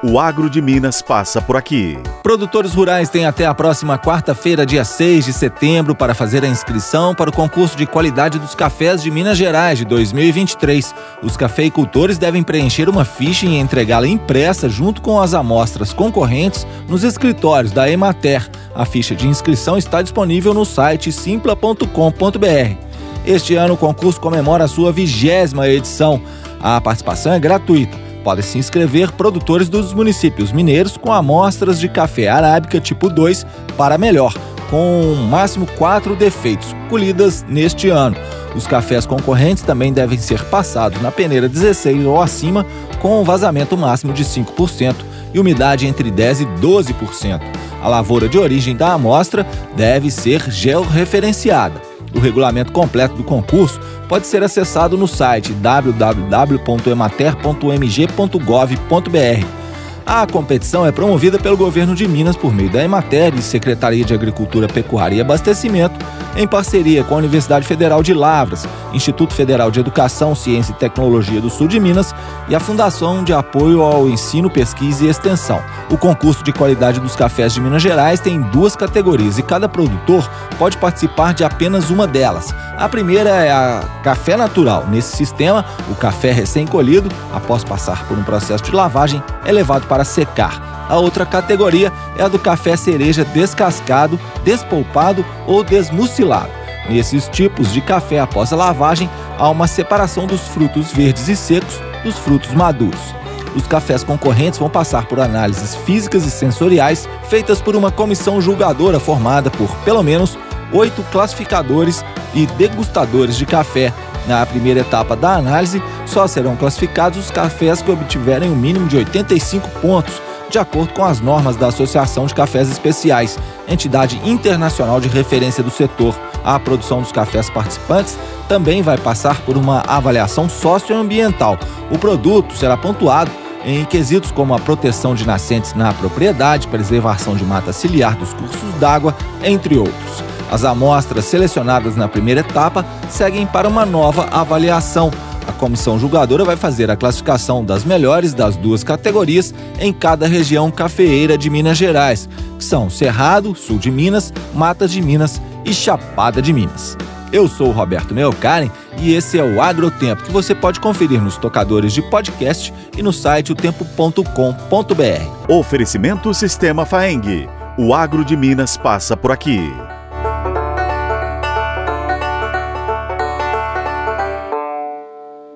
O agro de Minas passa por aqui. Produtores rurais têm até a próxima quarta-feira, dia 6 de setembro, para fazer a inscrição para o concurso de qualidade dos cafés de Minas Gerais de 2023. Os cafeicultores devem preencher uma ficha e entregá-la impressa junto com as amostras concorrentes nos escritórios da Emater. A ficha de inscrição está disponível no site simpla.com.br. Este ano o concurso comemora a sua vigésima edição. A participação é gratuita. Podem se inscrever produtores dos municípios mineiros com amostras de café arábica tipo 2 para melhor, com máximo quatro defeitos, colhidas neste ano. Os cafés concorrentes também devem ser passados na peneira 16 ou acima, com um vazamento máximo de 5% e umidade entre 10% e 12%. A lavoura de origem da amostra deve ser georreferenciada. O regulamento completo do concurso pode ser acessado no site www.emater.mg.gov.br a competição é promovida pelo governo de Minas por meio da Emater e Secretaria de Agricultura, Pecuária e Abastecimento, em parceria com a Universidade Federal de Lavras, Instituto Federal de Educação, Ciência e Tecnologia do Sul de Minas e a Fundação de Apoio ao Ensino, Pesquisa e Extensão. O concurso de qualidade dos cafés de Minas Gerais tem duas categorias e cada produtor pode participar de apenas uma delas. A primeira é a café natural. Nesse sistema, o café recém-colhido, após passar por um processo de lavagem, é levado para secar. A outra categoria é a do café cereja descascado, despolpado ou desmucilado. Nesses tipos de café após a lavagem, há uma separação dos frutos verdes e secos dos frutos maduros. Os cafés concorrentes vão passar por análises físicas e sensoriais feitas por uma comissão julgadora formada por pelo menos oito classificadores e degustadores de café. Na primeira etapa da análise, só serão classificados os cafés que obtiverem o um mínimo de 85 pontos, de acordo com as normas da Associação de Cafés Especiais, entidade internacional de referência do setor. A produção dos cafés participantes também vai passar por uma avaliação socioambiental. O produto será pontuado em quesitos como a proteção de nascentes na propriedade, preservação de mata ciliar dos cursos d'água, entre outros. As amostras selecionadas na primeira etapa seguem para uma nova avaliação. A comissão julgadora vai fazer a classificação das melhores das duas categorias em cada região cafeeira de Minas Gerais, que são Cerrado, Sul de Minas, Matas de Minas e Chapada de Minas. Eu sou o Roberto Meocaren e esse é o Agrotempo, que você pode conferir nos tocadores de podcast e no site otempo.com.br. Oferecimento Sistema Faeng. O agro de Minas passa por aqui.